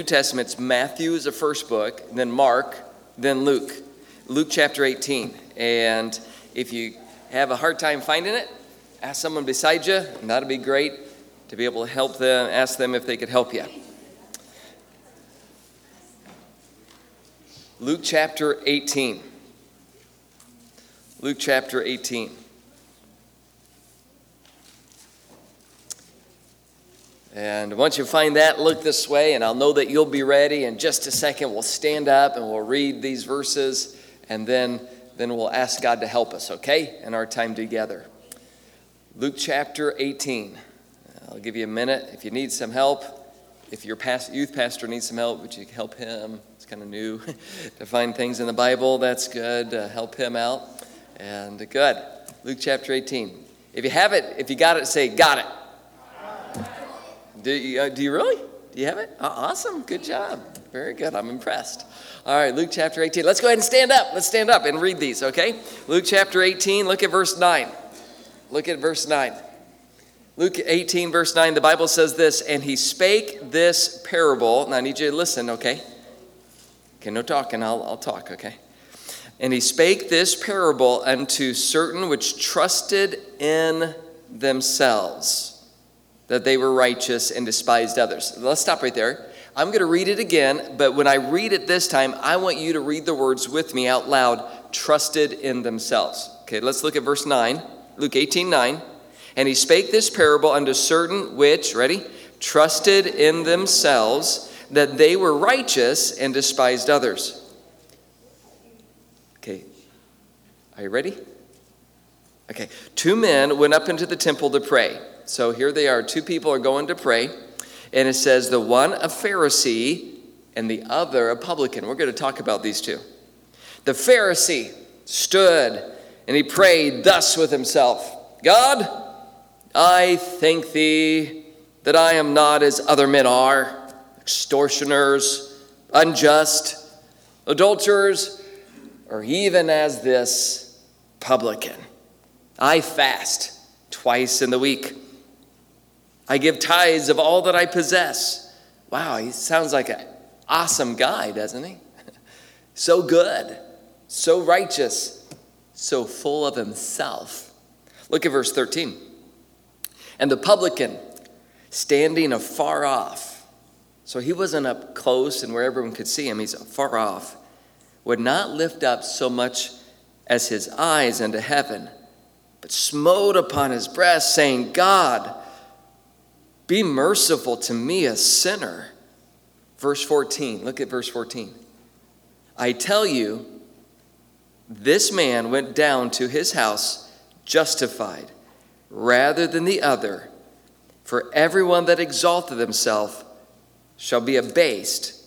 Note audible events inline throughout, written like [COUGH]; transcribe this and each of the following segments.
New Testament's Matthew is the first book, then Mark, then Luke. Luke chapter 18. And if you have a hard time finding it, ask someone beside you, and that'd be great to be able to help them, ask them if they could help you. Luke chapter 18. Luke chapter 18. And once you find that, look this way, and I'll know that you'll be ready. In just a second, we'll stand up and we'll read these verses, and then, then we'll ask God to help us, okay, in our time together. Luke chapter 18. I'll give you a minute. If you need some help, if your past, youth pastor needs some help, would you help him? It's kind of new [LAUGHS] to find things in the Bible. That's good. Uh, help him out. And good. Luke chapter 18. If you have it, if you got it, say, Got it. Do you, uh, do you really? Do you have it? Oh, awesome. Good job. Very good. I'm impressed. All right, Luke chapter 18. Let's go ahead and stand up. Let's stand up and read these, okay? Luke chapter 18, look at verse 9. Look at verse 9. Luke 18, verse 9, the Bible says this, and he spake this parable. Now, I need you to listen, okay? Okay, no talking, I'll, I'll talk, okay? And he spake this parable unto certain which trusted in themselves that they were righteous and despised others. Let's stop right there. I'm going to read it again, but when I read it this time, I want you to read the words with me out loud trusted in themselves. Okay, let's look at verse 9, Luke 18 9. And he spake this parable unto certain which, ready, trusted in themselves that they were righteous and despised others. Okay, are you ready? Okay, two men went up into the temple to pray. So here they are. Two people are going to pray. And it says, the one a Pharisee and the other a publican. We're going to talk about these two. The Pharisee stood and he prayed thus with himself God, I thank thee that I am not as other men are extortioners, unjust, adulterers, or even as this publican. I fast twice in the week. I give tithes of all that I possess. Wow, he sounds like an awesome guy, doesn't he? [LAUGHS] so good, so righteous, so full of himself. Look at verse 13. And the publican, standing afar off, so he wasn't up close and where everyone could see him, he's far off, would not lift up so much as his eyes into heaven, but smote upon his breast, saying, God, be merciful to me, a sinner. Verse 14, look at verse 14. I tell you, this man went down to his house justified rather than the other. For everyone that exalteth himself shall be abased,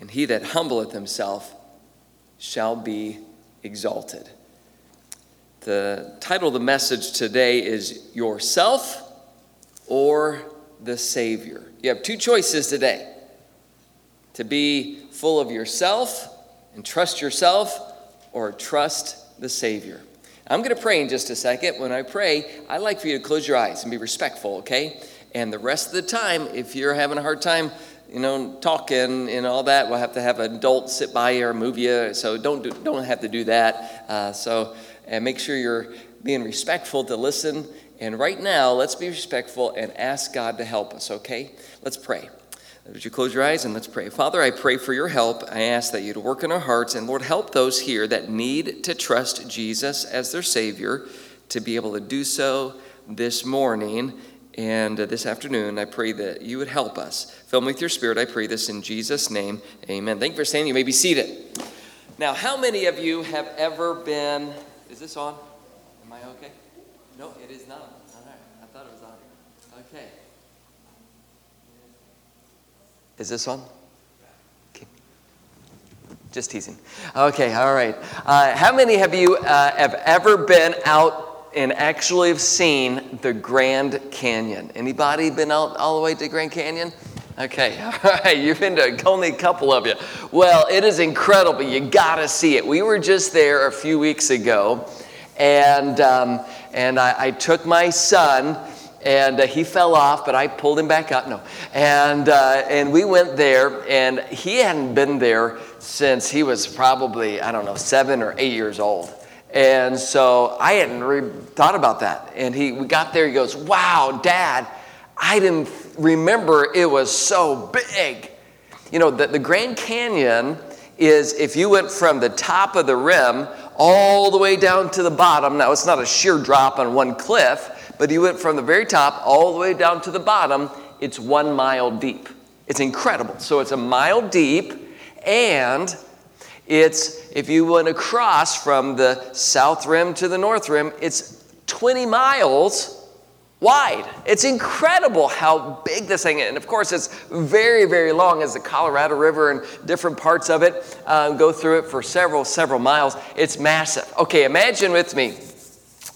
and he that humbleth himself shall be exalted. The title of the message today is Yourself or the Savior. You have two choices today to be full of yourself and trust yourself, or trust the Savior. I'm going to pray in just a second. When I pray, I'd like for you to close your eyes and be respectful, okay? And the rest of the time, if you're having a hard time, you know, talking and all that, we'll have to have an adult sit by you or move you. So don't do, don't have to do that. Uh, so and make sure you're being respectful to listen and right now, let's be respectful and ask God to help us, okay? Let's pray. Would you close your eyes and let's pray? Father, I pray for your help. I ask that you'd work in our hearts and, Lord, help those here that need to trust Jesus as their Savior to be able to do so this morning and this afternoon. I pray that you would help us. Fill me with your Spirit. I pray this in Jesus' name. Amen. Thank you for saying you may be seated. Now, how many of you have ever been. Is this on? Am I okay? No, it is not. Thought it was on. Okay. Is this on? Just teasing. Okay, all right. Uh, how many of you uh, have ever been out and actually have seen the Grand Canyon? Anybody been out all the way to Grand Canyon? Okay, [LAUGHS] all right, you've been to only a couple of you. Well, it is incredible. You gotta see it. We were just there a few weeks ago, and um, and I, I, took my son and uh, he fell off, but I pulled him back up. No, and uh, and we went there, and he hadn't been there since he was probably I don't know seven or eight years old. And so I hadn't re- thought about that. And he we got there. He goes, "Wow, Dad, I didn't remember it was so big." You know, the, the Grand Canyon is if you went from the top of the rim all the way down to the bottom. Now, it's not a sheer drop on one cliff, but you went from the very top all the way down to the bottom. It's one mile deep. It's incredible. So it's a mile deep, and it's if you went across from the south rim to the north rim, it's 20 miles wide. It's incredible how big this thing is. And of course, it's very, very long as the Colorado River and different parts of it uh, go through it for several, several miles. It's massive. Okay, imagine with me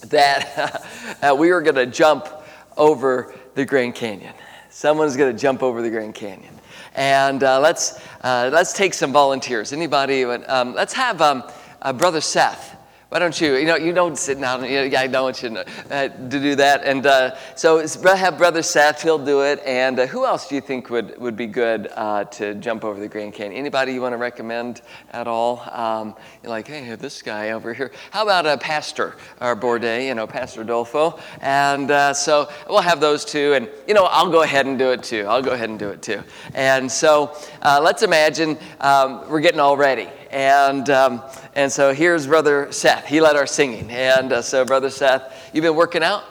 that [LAUGHS] uh, we were going to jump over the Grand Canyon. Someone's going to jump over the Grand Canyon. And uh, let's, uh, let's take some volunteers. Anybody? Um, let's have um, uh, Brother Seth. Why don't you? You know, you don't sit down. You know, I don't you uh, to do that. And uh, so have Brother Seth. He'll do it. And uh, who else do you think would, would be good uh, to jump over the Grand Canyon? Anybody you want to recommend at all? Um, you're like, hey, this guy over here. How about a pastor, our Bourdet, you know, Pastor Dolfo? And uh, so we'll have those two. And, you know, I'll go ahead and do it too. I'll go ahead and do it too. And so uh, let's imagine um, we're getting all ready. And, um, and so here's Brother Seth. He led our singing. And uh, so, Brother Seth, you've been working out?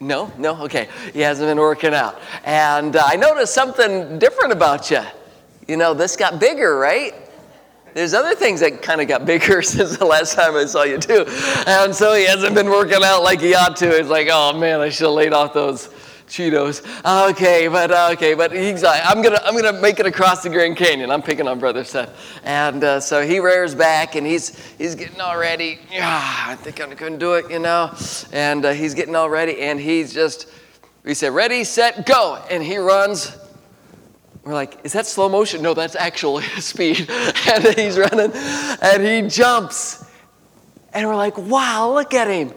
No? No? Okay. He hasn't been working out. And uh, I noticed something different about you. You know, this got bigger, right? There's other things that kind of got bigger [LAUGHS] since the last time I saw you, too. And so he hasn't been working out like he ought to. It's like, oh man, I should have laid off those Cheetos. Okay, but okay, but he's like, I'm gonna I'm gonna make it across the Grand Canyon. I'm picking on Brother Seth, and uh, so he rears back and he's he's getting all ready. Yeah, I think I'm couldn't do it, you know, and uh, he's getting all ready and he's just we said ready, set, go, and he runs. We're like, is that slow motion? No, that's actual [LAUGHS] speed. [LAUGHS] and he's running and he jumps. And we're like, wow, look at him.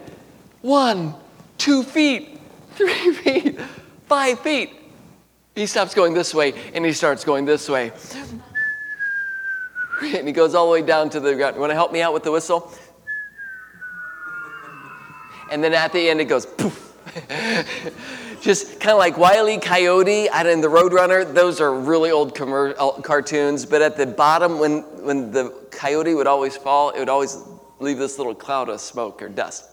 One, two feet, three [LAUGHS] feet, five feet. He stops going this way and he starts going this way. And he goes all the way down to the ground. You want to help me out with the whistle? And then at the end it goes poof. [LAUGHS] Just kind of like Wiley Coyote out in the Roadrunner. Those are really old commer- uh, cartoons. But at the bottom, when, when the coyote would always fall, it would always leave this little cloud of smoke or dust.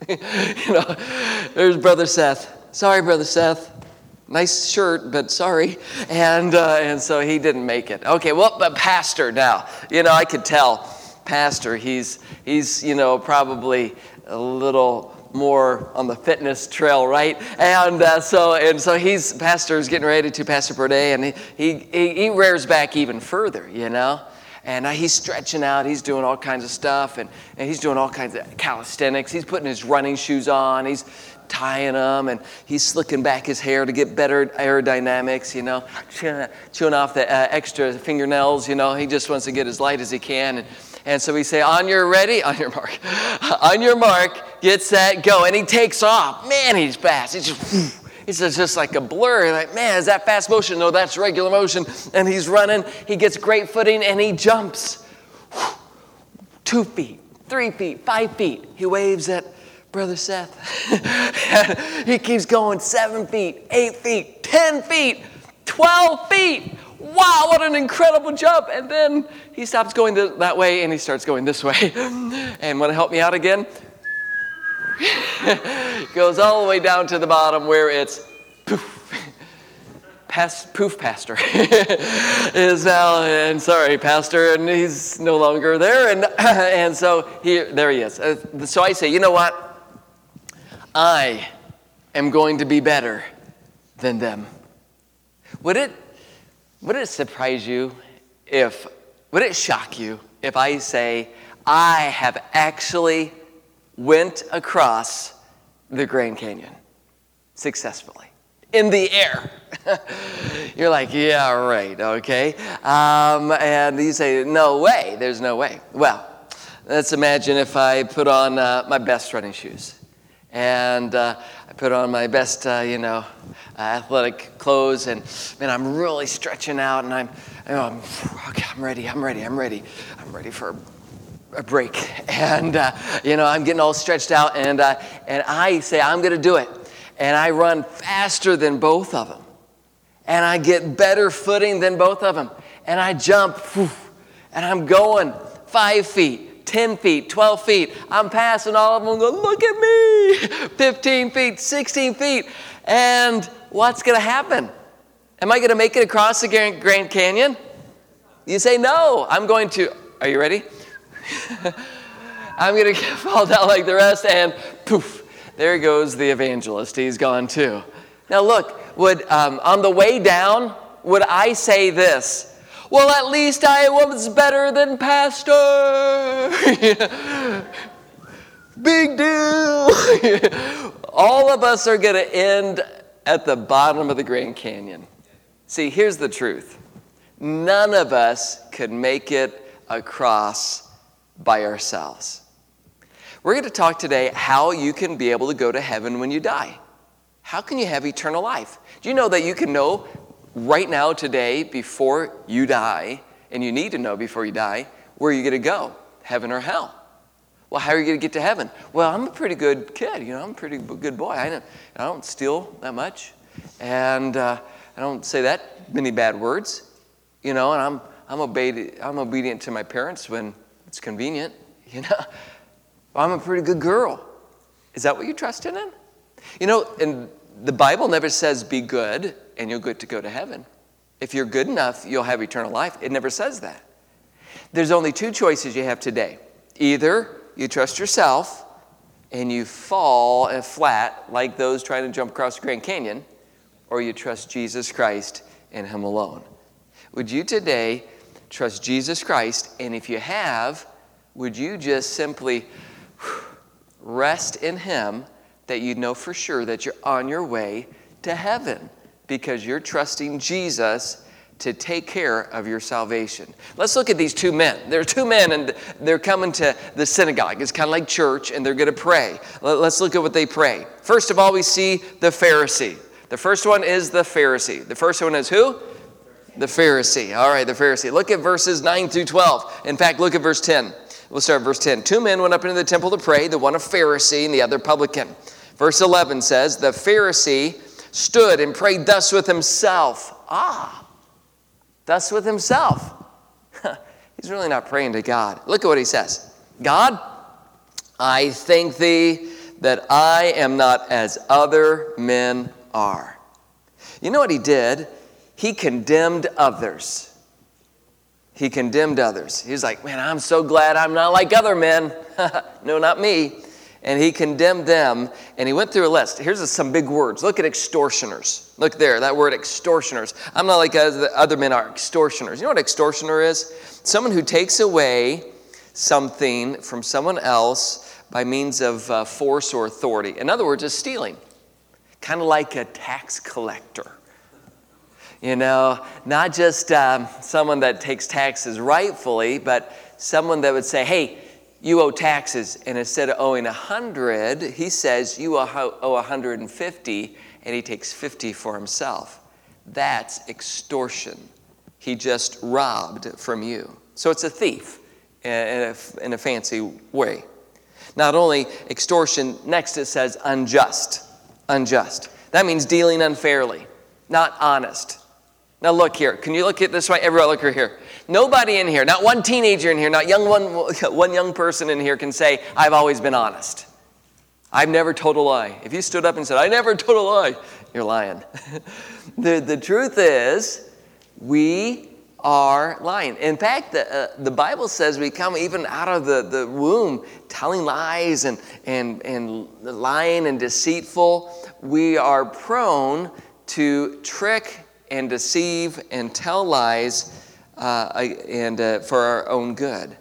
[LAUGHS] you know, there's Brother Seth. Sorry, Brother Seth. Nice shirt, but sorry. And, uh, and so he didn't make it. Okay, well, but Pastor now. You know, I could tell. Pastor, he's, he's you know, probably a little more on the fitness trail, right? And uh, so and so he's pastor is getting ready to Pastor Bourdet, and he, he he rears back even further, you know and uh, he's stretching out. He's doing all kinds of stuff, and, and he's doing all kinds of calisthenics. He's putting his running shoes on. He's tying them, and he's slicking back his hair to get better aerodynamics. You know, chewing, chewing off the uh, extra fingernails. You know, he just wants to get as light as he can. And, and so we say, "On your ready, [LAUGHS] on your mark, [LAUGHS] on your mark, get set, go." And he takes off. Man, he's fast. He's just. It's just like a blur. Like, man, is that fast motion? No, that's regular motion. And he's running. He gets great footing and he jumps. Two feet, three feet, five feet. He waves at Brother Seth. [LAUGHS] he keeps going seven feet, eight feet, 10 feet, 12 feet. Wow, what an incredible jump. And then he stops going that way and he starts going this way. [LAUGHS] and want to help me out again? [LAUGHS] goes all the way down to the bottom where it's poof. Past, poof pastor [LAUGHS] is now and sorry pastor and he's no longer there and [CLEARS THROAT] and so he there he is. Uh, so i say you know what? I am going to be better than them. Would it would it surprise you if would it shock you if i say i have actually went across the Grand Canyon successfully in the air. [LAUGHS] You're like, yeah, right, okay. Um, and you say, no way, there's no way. Well, let's imagine if I put on uh, my best running shoes And uh, I put on my best, uh, you know, athletic clothes, and man, I'm really stretching out, and I'm, you know, I'm, okay, I'm ready, I'm ready, I'm ready, I'm ready for a break. And, uh, you know, I'm getting all stretched out, and, uh, and I say, I'm going to do it. And I run faster than both of them. And I get better footing than both of them. And I jump, whew, and I'm going five feet, 10 feet, 12 feet. I'm passing all of them and go, look at me, 15 feet, 16 feet. And what's going to happen? Am I going to make it across the Grand Canyon? You say, no, I'm going to. Are you ready? [LAUGHS] I'm going to fall down like the rest, and poof, there goes the evangelist. He's gone too. Now, look, would, um, on the way down, would I say this? Well, at least I was better than Pastor. [LAUGHS] Big deal. [LAUGHS] All of us are going to end at the bottom of the Grand Canyon. See, here's the truth none of us could make it across by ourselves. We're going to talk today how you can be able to go to heaven when you die. How can you have eternal life? Do you know that you can know right now, today, before you die, and you need to know before you die, where you're going to go, heaven or hell? Well, how are you going to get to heaven? Well, I'm a pretty good kid. You know, I'm a pretty good boy. I don't, I don't steal that much, and uh, I don't say that many bad words. You know, and I'm I'm obedient. I'm obedient to my parents when it's convenient, [LAUGHS] you know. I'm a pretty good girl. Is that what you're trusting in? You know, and the Bible never says be good and you'll get to go to heaven. If you're good enough, you'll have eternal life. It never says that. There's only two choices you have today. Either you trust yourself and you fall flat like those trying to jump across the Grand Canyon, or you trust Jesus Christ and Him alone. Would you today trust Jesus Christ. And if you have, would you just simply rest in Him that you know for sure that you're on your way to heaven because you're trusting Jesus to take care of your salvation. Let's look at these two men. There are two men, and they're coming to the synagogue. It's kind of like church, and they're going to pray. Let's look at what they pray. First of all, we see the Pharisee. The first one is the Pharisee. The first one is who? The Pharisee. All right, the Pharisee. Look at verses 9 through 12. In fact, look at verse 10. We'll start verse 10. Two men went up into the temple to pray, the one a Pharisee and the other publican. Verse 11 says, The Pharisee stood and prayed thus with himself. Ah, thus with himself. He's really not praying to God. Look at what he says God, I thank thee that I am not as other men are. You know what he did? He condemned others. He condemned others. He's like, man, I'm so glad I'm not like other men. [LAUGHS] no, not me. And he condemned them, and he went through a list. Here's some big words. Look at extortioners. Look there, that word extortioners. I'm not like other men are extortioners. You know what extortioner is? Someone who takes away something from someone else by means of uh, force or authority. In other words, is stealing. Kind of like a tax collector. You know, not just um, someone that takes taxes rightfully, but someone that would say, hey, you owe taxes. And instead of owing 100, he says, you owe 150, and he takes 50 for himself. That's extortion. He just robbed from you. So it's a thief in a, in a fancy way. Not only extortion, next it says unjust. Unjust. That means dealing unfairly, not honest. Now look here. Can you look at this way? Everyone look here. Nobody in here, not one teenager in here, not young one, [LAUGHS] one young person in here can say, I've always been honest. I've never told a lie. If you stood up and said, I never told a lie, [LAUGHS] you're lying. [LAUGHS] the, the truth is, we are lying. In fact, the, uh, the Bible says we come even out of the, the womb telling lies and, and, and lying and deceitful. We are prone to trick and deceive and tell lies uh, and uh, for our own good.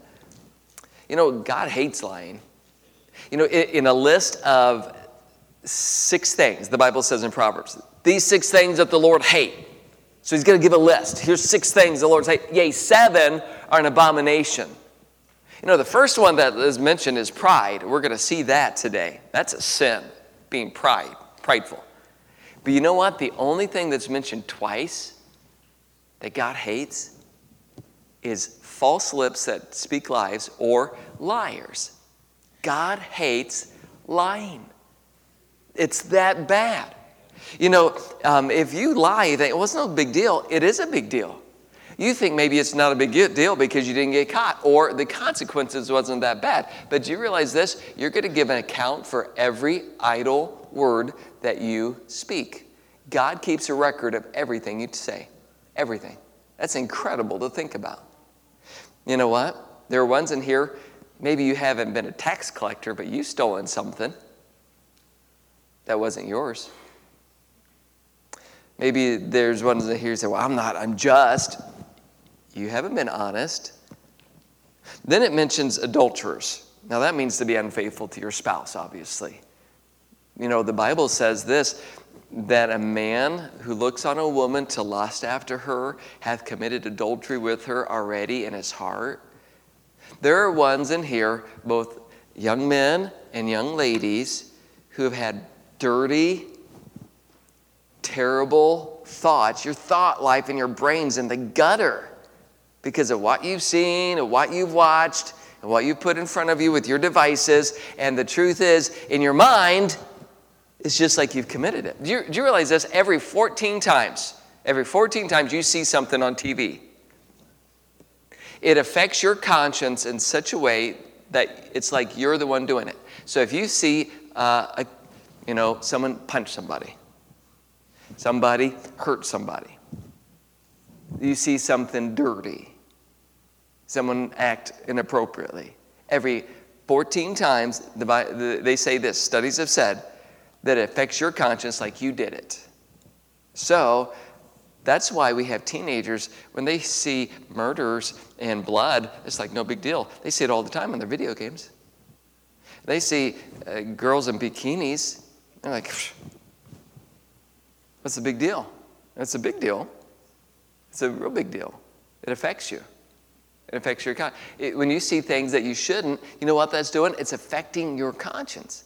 You know, God hates lying. You know, in a list of six things, the Bible says in Proverbs, these six things that the Lord hate. So he's going to give a list. Here's six things the Lord hate. Yea, seven are an abomination. You know, the first one that is mentioned is pride. We're going to see that today. That's a sin. being pride, prideful. But you know what? The only thing that's mentioned twice that God hates is false lips that speak lies or liars. God hates lying. It's that bad. You know, um, if you lie, you think, well, it's no big deal. It is a big deal. You think maybe it's not a big deal because you didn't get caught or the consequences wasn't that bad. But do you realize this? You're going to give an account for every idle word that you speak. God keeps a record of everything you say. Everything. That's incredible to think about. You know what? There are ones in here, maybe you haven't been a tax collector, but you've stolen something that wasn't yours. Maybe there's ones in here who say, Well, I'm not, I'm just. You haven't been honest. Then it mentions adulterers. Now, that means to be unfaithful to your spouse, obviously. You know, the Bible says this that a man who looks on a woman to lust after her hath committed adultery with her already in his heart. There are ones in here, both young men and young ladies, who have had dirty, terrible thoughts. Your thought life and your brain's in the gutter because of what you've seen and what you've watched and what you've put in front of you with your devices. And the truth is, in your mind, it's just like you've committed it. Do you, do you realize this? Every 14 times, every 14 times you see something on TV, it affects your conscience in such a way that it's like you're the one doing it. So if you see, uh, a, you know, someone punch somebody, somebody hurt somebody, you see something dirty, someone act inappropriately. Every 14 times, they say this, studies have said, that affects your conscience like you did it. So, that's why we have teenagers, when they see murders and blood, it's like no big deal. They see it all the time on their video games. They see uh, girls in bikinis, they're like, what's the big deal? It's a big deal. It's a real big deal. It affects you. It affects your conscience. When you see things that you shouldn't, you know what that's doing? It's affecting your conscience.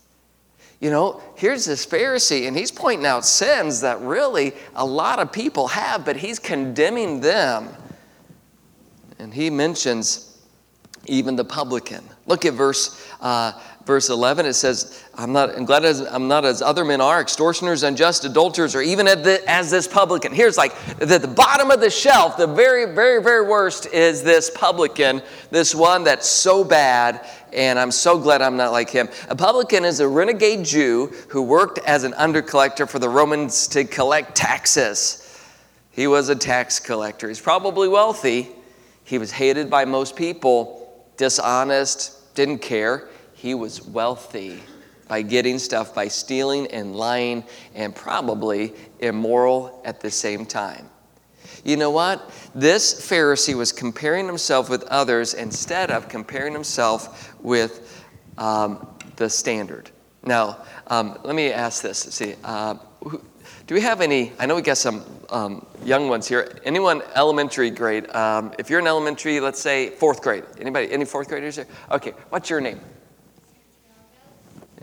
You know, here's this Pharisee, and he's pointing out sins that really a lot of people have, but he's condemning them. And he mentions even the publican. Look at verse uh, verse 11, it says, I'm not, I'm glad as, I'm not as other men are, extortioners, unjust, adulterers, or even the, as this publican. Here's like at the bottom of the shelf, the very, very, very worst is this publican, this one that's so bad, and I'm so glad I'm not like him. A publican is a renegade Jew who worked as an undercollector for the Romans to collect taxes. He was a tax collector. He's probably wealthy. He was hated by most people, dishonest, didn't care he was wealthy by getting stuff, by stealing and lying, and probably immoral at the same time. You know what? This Pharisee was comparing himself with others instead of comparing himself with um, the standard. Now, um, let me ask this. Let's see, uh, do we have any? I know we got some um, young ones here. Anyone elementary grade? Um, if you're in elementary, let's say fourth grade. Anybody? Any fourth graders here? Okay. What's your name?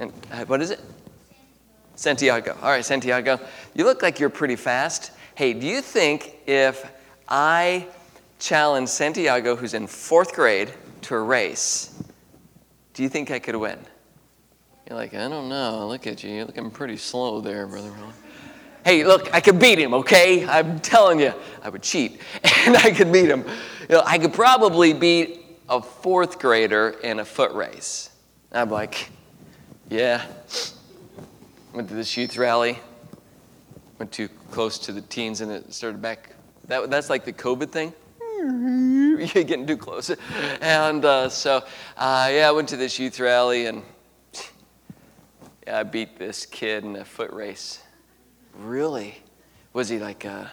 And uh, what is it? Santiago. All right, Santiago. You look like you're pretty fast. Hey, do you think if I challenge Santiago, who's in fourth grade, to a race, do you think I could win? You're like, I don't know. Look at you. You're looking pretty slow there, brother. Hey, look, I could beat him, okay? I'm telling you, I would cheat, [LAUGHS] and I could beat him. You know, I could probably beat a fourth grader in a foot race. I'm like, yeah. Went to this youth rally. Went too close to the teens and it started back. That, that's like the COVID thing. [LAUGHS] You're getting too close. And uh, so, uh, yeah, I went to this youth rally and yeah, I beat this kid in a foot race. Really? Was he like a,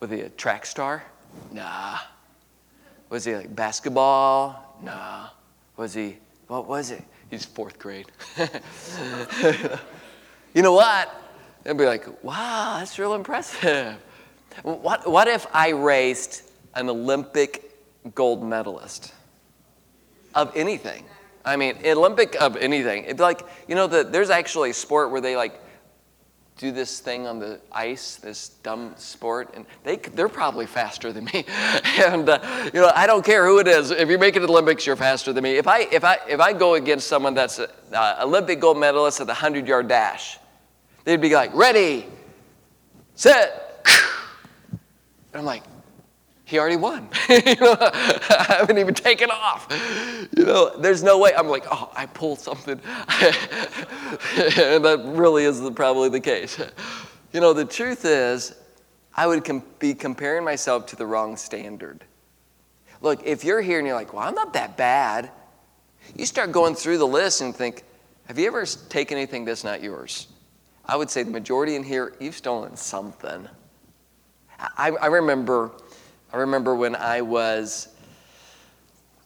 was he a track star? Nah. Was he like basketball? Nah. Was he, what was it? He's fourth grade. [LAUGHS] you know what? They'll be like, wow, that's real impressive. What, what if I raced an Olympic gold medalist of anything? I mean, Olympic of anything. It's like, you know, the, there's actually a sport where they like do this thing on the ice, this dumb sport, and they, they're probably faster than me. [LAUGHS] and, uh, you know, I don't care who it is. If you make it the Olympics, you're faster than me. If I, if I, if I go against someone that's an Olympic gold medalist at the 100 yard dash, they'd be like, ready, set. [LAUGHS] And I'm like, he already won. you [LAUGHS] know, I haven't even taken off. You know, there's no way. I'm like, oh, I pulled something. [LAUGHS] and that really is the, probably the case. You know, the truth is, I would com- be comparing myself to the wrong standard. Look, if you're here and you're like, well, I'm not that bad, you start going through the list and think, have you ever taken anything that's not yours? I would say the majority in here, you've stolen something. I, I remember I remember when I was,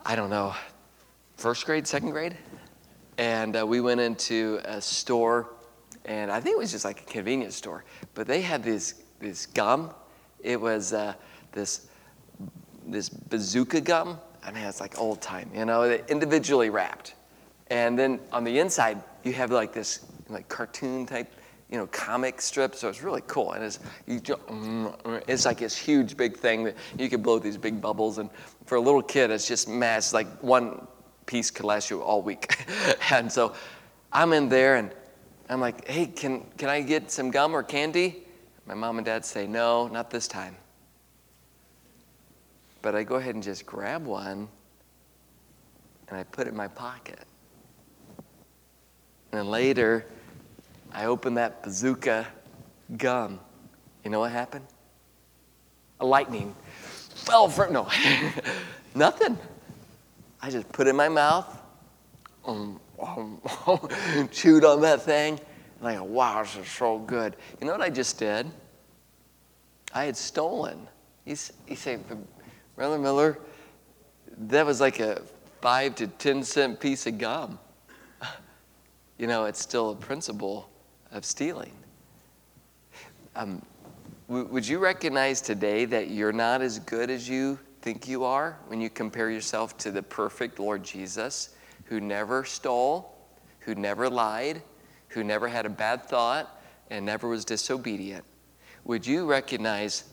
I don't know, first grade, second grade, and uh, we went into a store, and I think it was just like a convenience store, but they had this this gum. It was uh, this this bazooka gum. I mean, it's like old time, you know, individually wrapped, and then on the inside you have like this like cartoon type you know, comic strip. So it's really cool. And it's, you, mm, it's like this huge big thing that you can blow these big bubbles. And for a little kid, it's just mass. Like one piece could last you all week. [LAUGHS] and so I'm in there and I'm like, hey, can, can I get some gum or candy? My mom and dad say, no, not this time. But I go ahead and just grab one and I put it in my pocket. And then later, I opened that bazooka gum. You know what happened? A lightning fell from, no, [LAUGHS] nothing. I just put it in my mouth, um, um, [LAUGHS] chewed on that thing, and I go, wow, this is so good. You know what I just did? I had stolen. He's, he said, Brother Miller, that was like a five to 10 cent piece of gum. [LAUGHS] You know, it's still a principle of stealing. Um, w- would you recognize today that you're not as good as you think you are when you compare yourself to the perfect Lord Jesus who never stole, who never lied, who never had a bad thought, and never was disobedient? Would you recognize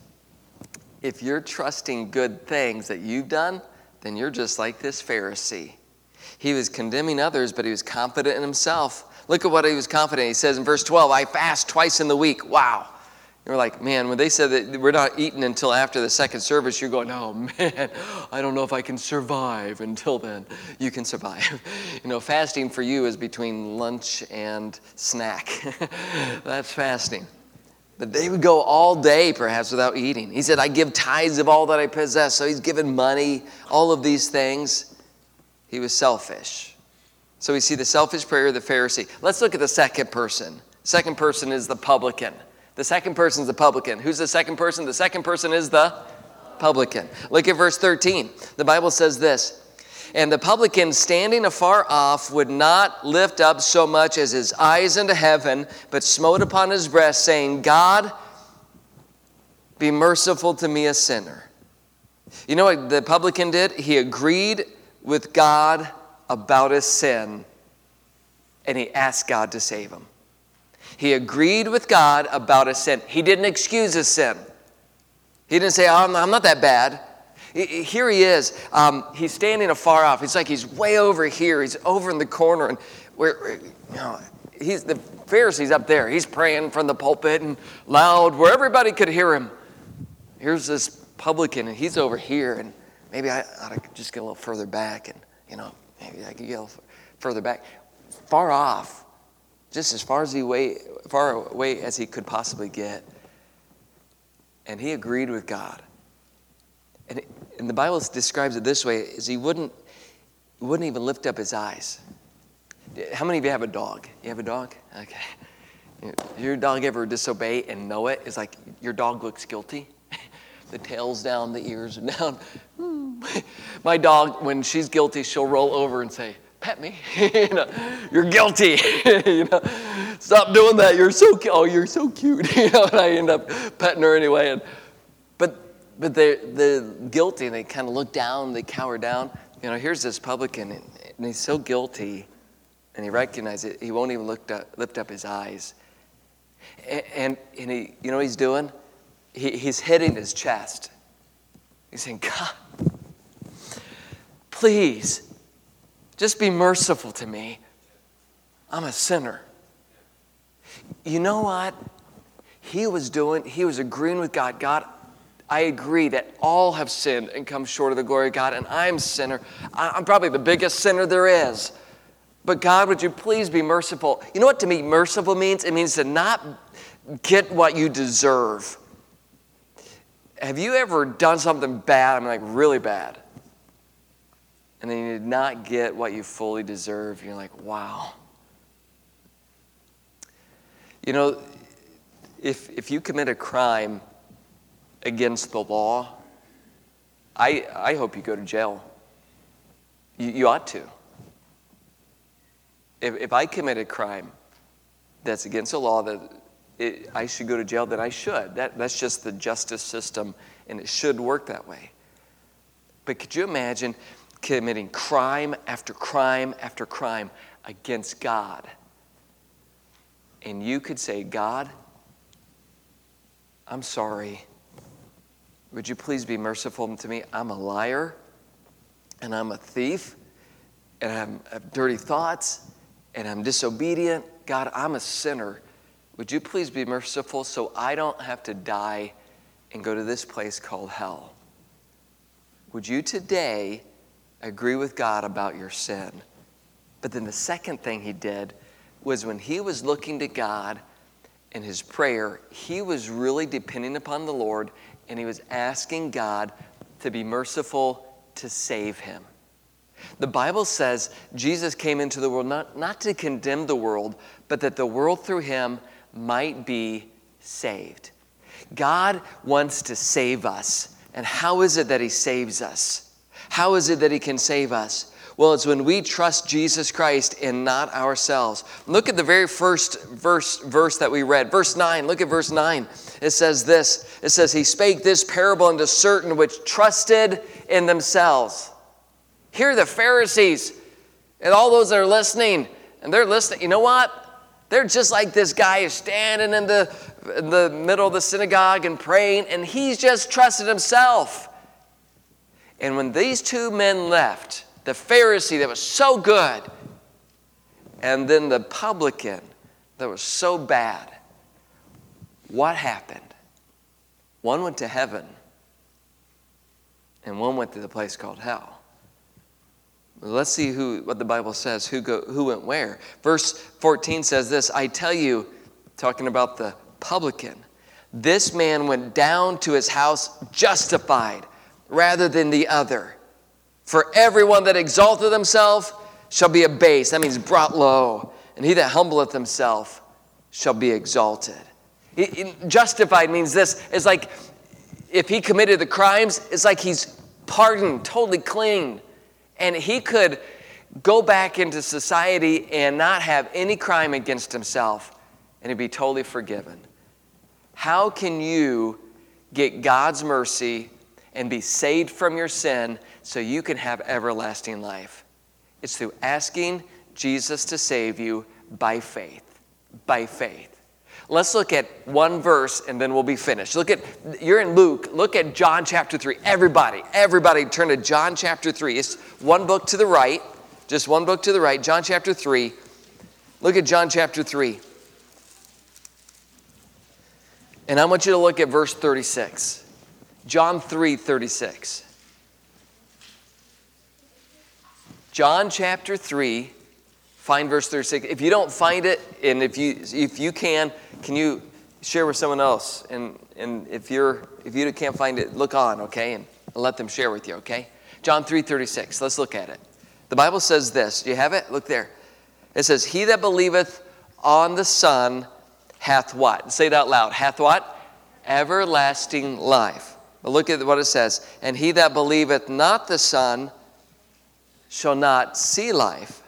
if you're trusting good things that you've done, then you're just like this Pharisee. He was condemning others, but he was confident in himself. Look at what he was confident. He says in verse 12, I fast twice in the week. Wow. You're like, man, when they said that we're not eating until after the second service, you're going, oh man, I don't know if I can survive until then. You can survive. [LAUGHS] You know, fasting for you is between lunch and snack. [LAUGHS] That's fasting. But they would go all day perhaps without eating. He said, I give tithes of all that I possess. So he's given money, all of these things. He was selfish. So we see the selfish prayer of the Pharisee. Let's look at the second person. Second person is the publican. The second person is the publican. Who's the second person? The second person is the publican. Look at verse 13. The Bible says this And the publican, standing afar off, would not lift up so much as his eyes into heaven, but smote upon his breast, saying, God, be merciful to me, a sinner. You know what the publican did? He agreed with God about his sin and he asked God to save him. He agreed with God about his sin. He didn't excuse his sin. He didn't say, oh, I'm, not, that bad. Here he is. Um, he's standing afar off. It's like he's way over here. He's over in the corner, and where you know, he's the Pharisee's up there. He's praying from the pulpit and loud, where everybody could hear him. Here's this publican, and he's over here, and maybe I ought to just get a little further back and you know maybe I could get further back, far off, just as far as he way, far away as he could possibly get. And he agreed with God. And, it, and the Bible describes it this way: is he wouldn't, wouldn't even lift up his eyes. How many of you have a dog? You have a dog? Okay. Your dog ever disobey and know it? It's like your dog looks guilty. The tail's down, the ears are down. [LAUGHS] My dog, when she's guilty, she'll roll over and say, Pet me. [LAUGHS] you know, you're guilty. [LAUGHS] you know, stop doing that. You're so cute. Oh, you're so cute. you know, and I end up petting her anyway. And, but but they're, they're guilty and they kind of look down, they cower down. You know, here's this publican, and, and he's so guilty, and he recognizes it, he won't even lift up, lift up his eyes. And, and, and he, you know what he's doing? He, he's hitting his chest. He's saying, God, please, just be merciful to me. I'm a sinner. You know what? He was doing, he was agreeing with God. God, I agree that all have sinned and come short of the glory of God, and I'm a sinner. I'm probably the biggest sinner there is. But God, would you please be merciful? You know what to me merciful means? It means to not get what you deserve. Have you ever done something bad? I mean, like really bad. And then you did not get what you fully deserve. You're like, wow. You know, if, if you commit a crime against the law, I, I hope you go to jail. You, you ought to. If, if I commit a crime that's against the law that it, I should go to jail, then I should. That, that's just the justice system, and it should work that way. But could you imagine committing crime after crime after crime against God? And you could say, God, I'm sorry. Would you please be merciful to me? I'm a liar, and I'm a thief, and I have dirty thoughts, and I'm disobedient. God, I'm a sinner. Would you please be merciful so I don't have to die and go to this place called hell? Would you today agree with God about your sin? But then the second thing he did was when he was looking to God in his prayer, he was really depending upon the Lord and he was asking God to be merciful to save him. The Bible says Jesus came into the world not, not to condemn the world, but that the world through him might be saved. God wants to save us. And how is it that He saves us? How is it that He can save us? Well, it's when we trust Jesus Christ and not ourselves. Look at the very first verse, verse that we read. Verse 9. Look at verse 9. It says this It says, He spake this parable unto certain which trusted in themselves. Here are the Pharisees and all those that are listening, and they're listening. You know what? They're just like this guy is standing in the, in the middle of the synagogue and praying, and he's just trusted himself. And when these two men left, the Pharisee that was so good, and then the publican that was so bad, what happened? One went to heaven, and one went to the place called hell. Let's see who, what the Bible says, who, go, who went where. Verse 14 says this I tell you, talking about the publican, this man went down to his house justified rather than the other. For everyone that exalteth himself shall be abased. That means brought low. And he that humbleth himself shall be exalted. justified means this it's like if he committed the crimes, it's like he's pardoned, totally clean and he could go back into society and not have any crime against himself and he'd be totally forgiven. How can you get God's mercy and be saved from your sin so you can have everlasting life? It's through asking Jesus to save you by faith. By faith. Let's look at one verse and then we'll be finished. Look at, you're in Luke, look at John chapter 3. Everybody, everybody turn to John chapter 3. It's one book to the right, just one book to the right, John chapter 3. Look at John chapter 3. And I want you to look at verse 36. John 3 36. John chapter 3 Find verse 36. If you don't find it, and if you if you can, can you share with someone else? And and if you're if you can't find it, look on, okay, and let them share with you, okay? John 3:36. Let's look at it. The Bible says this. Do you have it? Look there. It says, He that believeth on the Son hath what? Say it out loud. Hath what? Everlasting life. But look at what it says. And he that believeth not the Son shall not see life,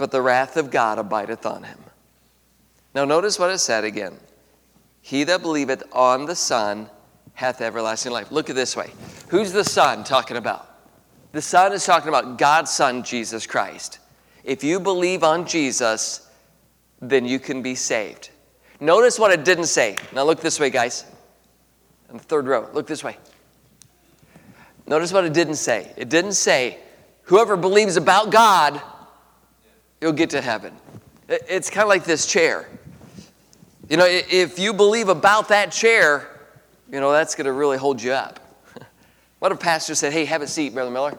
but the wrath of God abideth on him. Now, notice what it said again. He that believeth on the Son hath everlasting life. Look at this way. Who's the Son talking about? The Son is talking about God's Son, Jesus Christ. If you believe on Jesus, then you can be saved. Notice what it didn't say. Now look this way, guys. In the third row, look this way. Notice what it didn't say. It didn't say, whoever believes about God, you'll get to heaven. It's kind of like this chair. You know, if you believe about that chair, you know, that's going to really hold you up. [LAUGHS] what if pastor said, hey, have a seat, Brother Miller?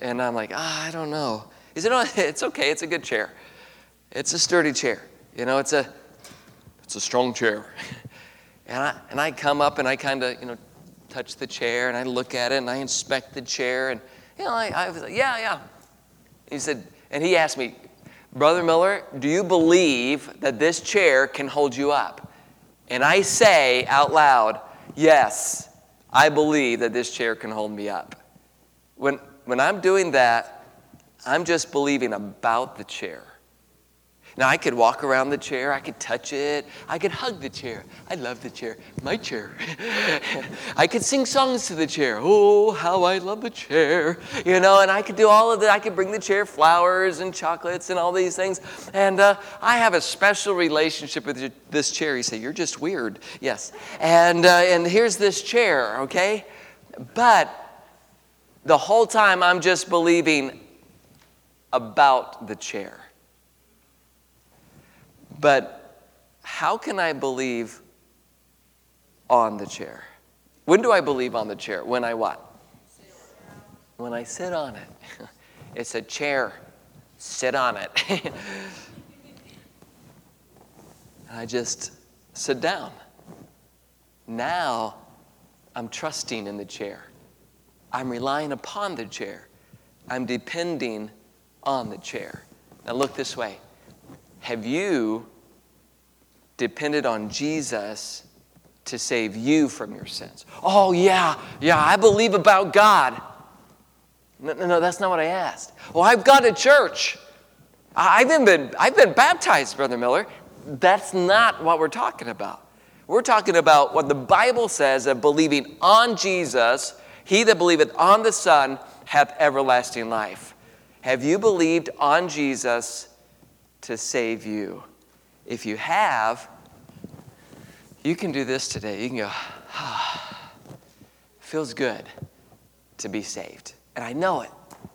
And I'm like, ah, I don't know. He said, no, [LAUGHS] it's okay. It's a good chair. It's a sturdy chair. You know, it's a, it's a strong chair. [LAUGHS] and, I, and I come up and I kind of, you know, touch the chair and I look at it and I inspect the chair and, you know, I, I was like, yeah, yeah. He said, and he asked me, Brother Miller, do you believe that this chair can hold you up? And I say out loud, yes, I believe that this chair can hold me up. When, when I'm doing that, I'm just believing about the chair. Now, I could walk around the chair, I could touch it, I could hug the chair. I love the chair, my chair. [LAUGHS] I could sing songs to the chair. Oh, how I love the chair. You know, and I could do all of that. I could bring the chair flowers and chocolates and all these things. And uh, I have a special relationship with this chair. You say, You're just weird. Yes. And, uh, and here's this chair, okay? But the whole time I'm just believing about the chair. But how can I believe on the chair? When do I believe on the chair? When I what? When I sit on it. [LAUGHS] It's a chair. Sit on it. [LAUGHS] I just sit down. Now I'm trusting in the chair. I'm relying upon the chair. I'm depending on the chair. Now look this way. Have you depended on Jesus to save you from your sins? Oh, yeah, yeah, I believe about God. No, no, no that's not what I asked. Well, I've gone to church. I've been, I've been baptized, Brother Miller. That's not what we're talking about. We're talking about what the Bible says of believing on Jesus. He that believeth on the Son hath everlasting life. Have you believed on Jesus to save you. If you have, you can do this today. You can go, ah, feels good to be saved. And I know it.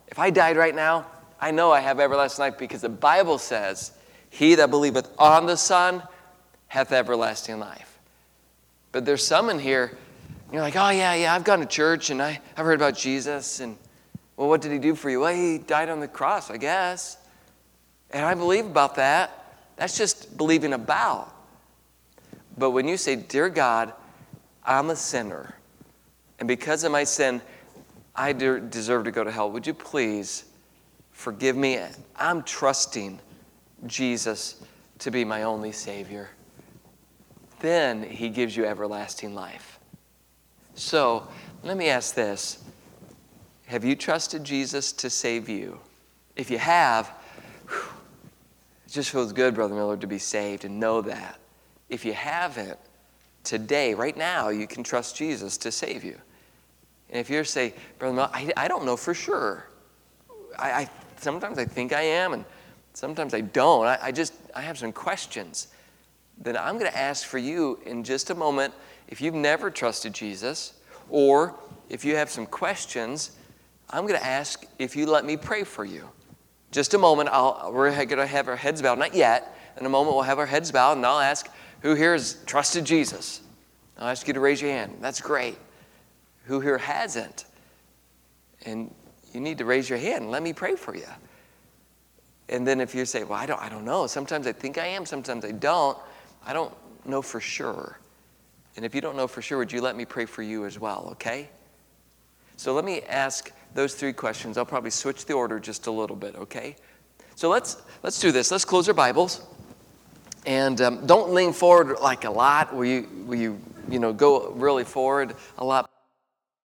If I died right now, I know I have everlasting life because the Bible says, He that believeth on the Son hath everlasting life. But there's some in here, you're like, oh, yeah, yeah, I've gone to church and I, I've heard about Jesus. And, well, what did he do for you? Well, he died on the cross, I guess. And I believe about that. That's just believing about. But when you say, Dear God, I'm a sinner, and because of my sin, I deserve to go to hell, would you please forgive me? I'm trusting Jesus to be my only Savior. Then He gives you everlasting life. So let me ask this Have you trusted Jesus to save you? If you have, it just feels good, Brother Miller, to be saved and know that. If you haven't, today, right now, you can trust Jesus to save you. And if you're say, Brother Miller, I, I don't know for sure. I, I, sometimes I think I am, and sometimes I don't. I, I just I have some questions. Then I'm going to ask for you in just a moment if you've never trusted Jesus, or if you have some questions, I'm going to ask if you let me pray for you. Just a moment, I'll, we're going to have our heads bowed. Not yet. In a moment, we'll have our heads bowed, and I'll ask who here has trusted Jesus. I'll ask you to raise your hand. That's great. Who here hasn't? And you need to raise your hand. Let me pray for you. And then if you say, well, I don't, I don't know. Sometimes I think I am, sometimes I don't. I don't know for sure. And if you don't know for sure, would you let me pray for you as well, okay? So let me ask those three questions. I'll probably switch the order just a little bit, okay? So let's let's do this. Let's close our Bibles, and um, don't lean forward like a lot. Will you will you you know go really forward a lot?